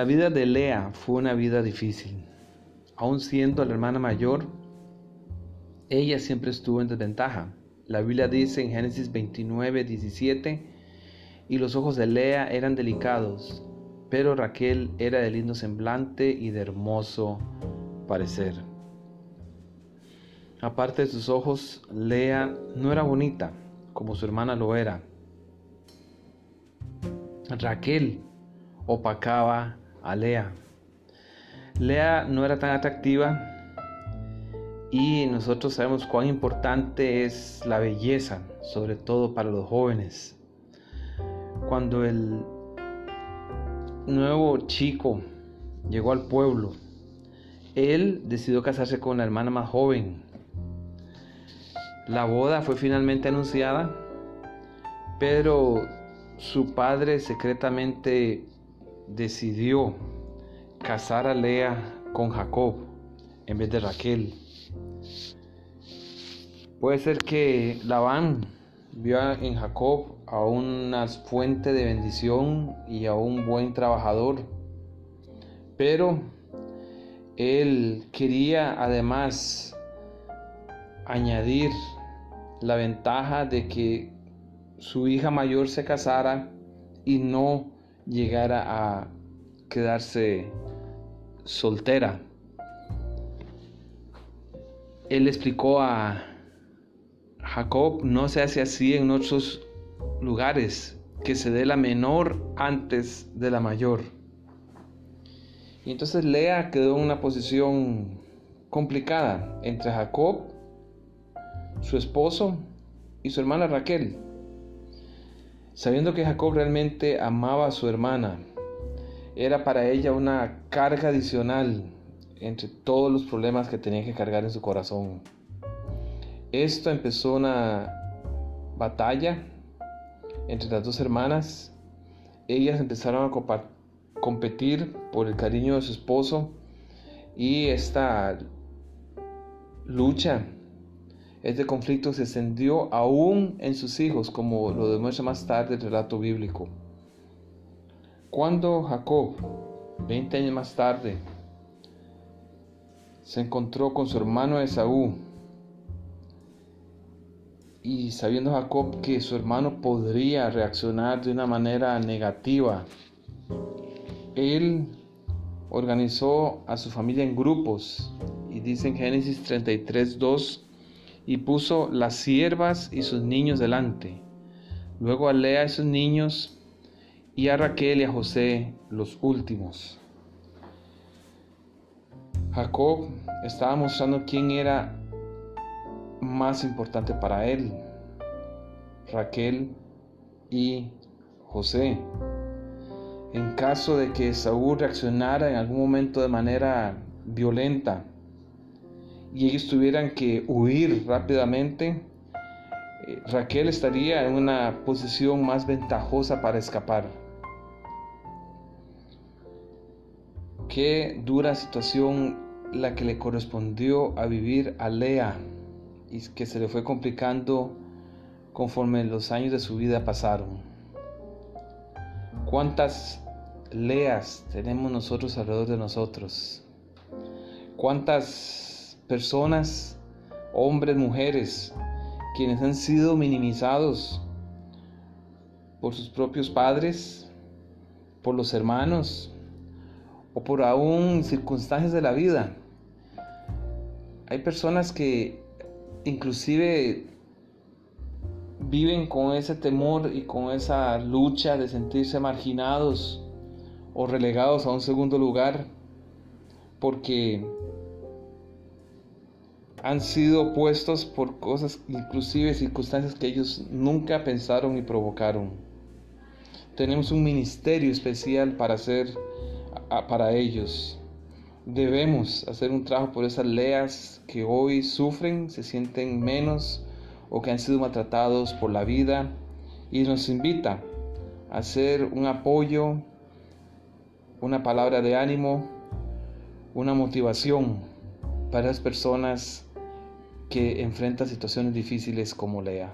La vida de Lea fue una vida difícil. Aun siendo la hermana mayor, ella siempre estuvo en desventaja. La Biblia dice en Génesis 29, 17, y los ojos de Lea eran delicados, pero Raquel era de lindo semblante y de hermoso parecer. Aparte de sus ojos, Lea no era bonita como su hermana lo era. Raquel opacaba a Lea. Lea no era tan atractiva y nosotros sabemos cuán importante es la belleza, sobre todo para los jóvenes. Cuando el nuevo chico llegó al pueblo, él decidió casarse con la hermana más joven. La boda fue finalmente anunciada, pero su padre secretamente decidió casar a Lea con Jacob en vez de Raquel. Puede ser que Labán vio en Jacob a una fuente de bendición y a un buen trabajador, pero él quería además añadir la ventaja de que su hija mayor se casara y no llegara a quedarse soltera. Él explicó a Jacob, no se hace así en otros lugares, que se dé la menor antes de la mayor. Y entonces Lea quedó en una posición complicada entre Jacob, su esposo, y su hermana Raquel. Sabiendo que Jacob realmente amaba a su hermana, era para ella una carga adicional entre todos los problemas que tenía que cargar en su corazón. Esto empezó una batalla entre las dos hermanas. Ellas empezaron a competir por el cariño de su esposo y esta lucha, este conflicto se extendió aún en sus hijos, como lo demuestra más tarde el relato bíblico. Cuando Jacob, 20 años más tarde, se encontró con su hermano Esaú, y sabiendo Jacob que su hermano podría reaccionar de una manera negativa, él organizó a su familia en grupos y dice en Génesis 33, 2, y puso las siervas y sus niños delante. Luego a Lea y sus niños y a Raquel y a José los últimos. Jacob estaba mostrando quién era más importante para él, Raquel y José. En caso de que Saúl reaccionara en algún momento de manera violenta y ellos tuvieran que huir rápidamente, eh, Raquel estaría en una posición más ventajosa para escapar. Qué dura situación la que le correspondió a vivir a Lea y que se le fue complicando conforme los años de su vida pasaron. ¿Cuántas leas tenemos nosotros alrededor de nosotros? ¿Cuántas personas, hombres, mujeres, quienes han sido minimizados por sus propios padres, por los hermanos o por aún circunstancias de la vida? Hay personas que inclusive viven con ese temor y con esa lucha de sentirse marginados o relegados a un segundo lugar porque han sido puestos por cosas, inclusive circunstancias que ellos nunca pensaron y provocaron. Tenemos un ministerio especial para hacer para ellos. Debemos hacer un trabajo por esas leas que hoy sufren, se sienten menos o que han sido maltratados por la vida y nos invita a hacer un apoyo, una palabra de ánimo, una motivación para las personas que enfrentan situaciones difíciles como Lea.